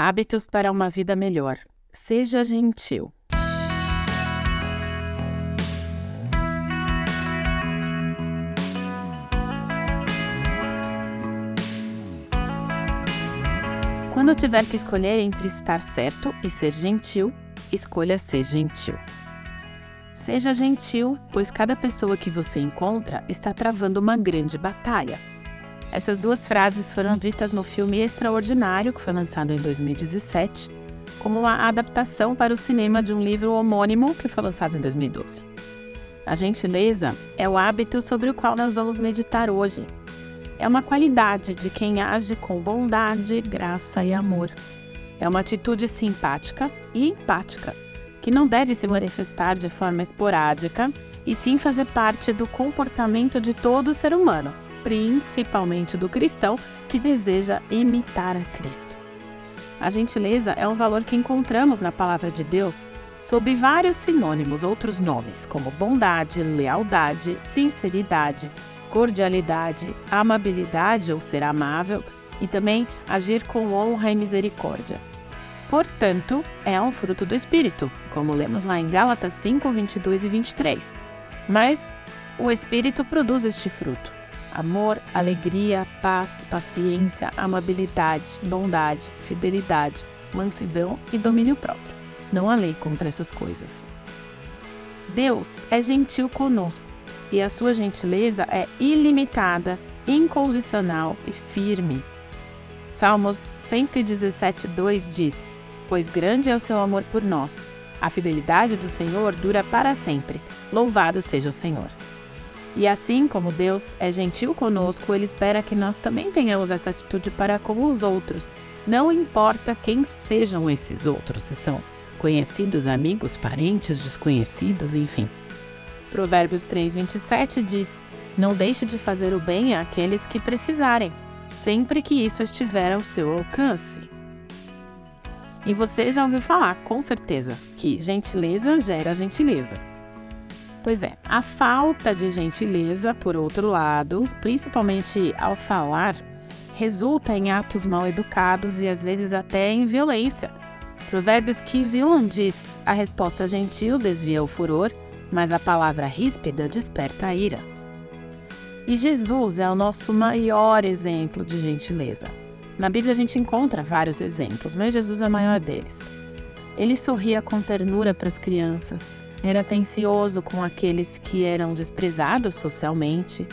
Hábitos para uma vida melhor. Seja gentil. Quando tiver que escolher entre estar certo e ser gentil, escolha ser gentil. Seja gentil, pois cada pessoa que você encontra está travando uma grande batalha. Essas duas frases foram ditas no filme Extraordinário, que foi lançado em 2017, como uma adaptação para o cinema de um livro homônimo que foi lançado em 2012. A gentileza é o hábito sobre o qual nós vamos meditar hoje. É uma qualidade de quem age com bondade, graça e amor. É uma atitude simpática e empática, que não deve se manifestar de forma esporádica e sim fazer parte do comportamento de todo ser humano, principalmente do cristão que deseja imitar a Cristo. A gentileza é um valor que encontramos na palavra de Deus sob vários sinônimos, outros nomes, como bondade, lealdade, sinceridade, cordialidade, amabilidade ou ser amável e também agir com honra e misericórdia. Portanto, é um fruto do Espírito, como lemos lá em Gálatas 5, 22 e 23. Mas o Espírito produz este fruto amor, alegria, paz, paciência, amabilidade, bondade, fidelidade, mansidão e domínio próprio. Não há lei contra essas coisas. Deus é gentil conosco e a sua gentileza é ilimitada, incondicional e firme. Salmos 117:2 diz: Pois grande é o seu amor por nós. A fidelidade do Senhor dura para sempre. Louvado seja o Senhor. E assim como Deus é gentil conosco, Ele espera que nós também tenhamos essa atitude para com os outros. Não importa quem sejam esses outros, se são conhecidos, amigos, parentes, desconhecidos, enfim. Provérbios 3:27 diz: Não deixe de fazer o bem àqueles que precisarem, sempre que isso estiver ao seu alcance. E você já ouviu falar, com certeza, que gentileza gera gentileza. Pois é, a falta de gentileza, por outro lado, principalmente ao falar, resulta em atos mal educados e às vezes até em violência. Provérbios 15, 1 diz: A resposta gentil desvia o furor, mas a palavra ríspida desperta a ira. E Jesus é o nosso maior exemplo de gentileza. Na Bíblia a gente encontra vários exemplos, mas Jesus é o maior deles. Ele sorria com ternura para as crianças, era atencioso com aqueles que eram desprezados socialmente,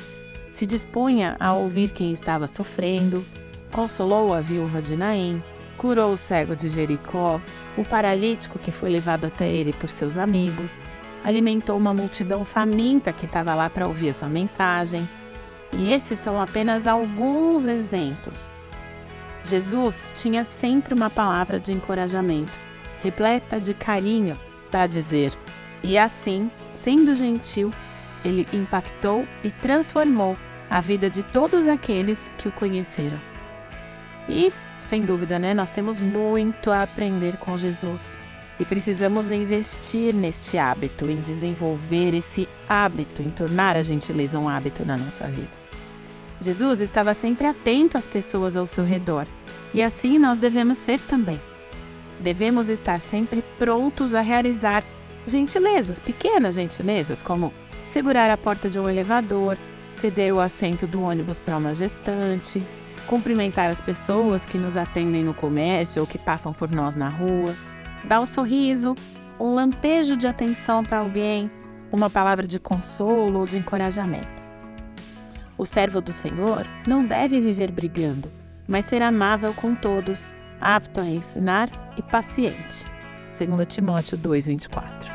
se dispunha a ouvir quem estava sofrendo, consolou a viúva de Naim, curou o cego de Jericó, o paralítico que foi levado até ele por seus amigos, alimentou uma multidão faminta que estava lá para ouvir a sua mensagem. E esses são apenas alguns exemplos. Jesus tinha sempre uma palavra de encorajamento, repleta de carinho, para dizer: e assim, sendo gentil, ele impactou e transformou a vida de todos aqueles que o conheceram. E, sem dúvida, né, nós temos muito a aprender com Jesus e precisamos investir neste hábito, em desenvolver esse hábito, em tornar a gentileza um hábito na nossa vida. Jesus estava sempre atento às pessoas ao seu redor e assim nós devemos ser também. Devemos estar sempre prontos a realizar gentilezas, pequenas gentilezas, como segurar a porta de um elevador, ceder o assento do ônibus para uma gestante, cumprimentar as pessoas que nos atendem no comércio ou que passam por nós na rua, dar um sorriso, um lampejo de atenção para alguém, uma palavra de consolo ou de encorajamento. O servo do Senhor não deve viver brigando, mas ser amável com todos, apto a ensinar e paciente. 2 Timóteo 2:24.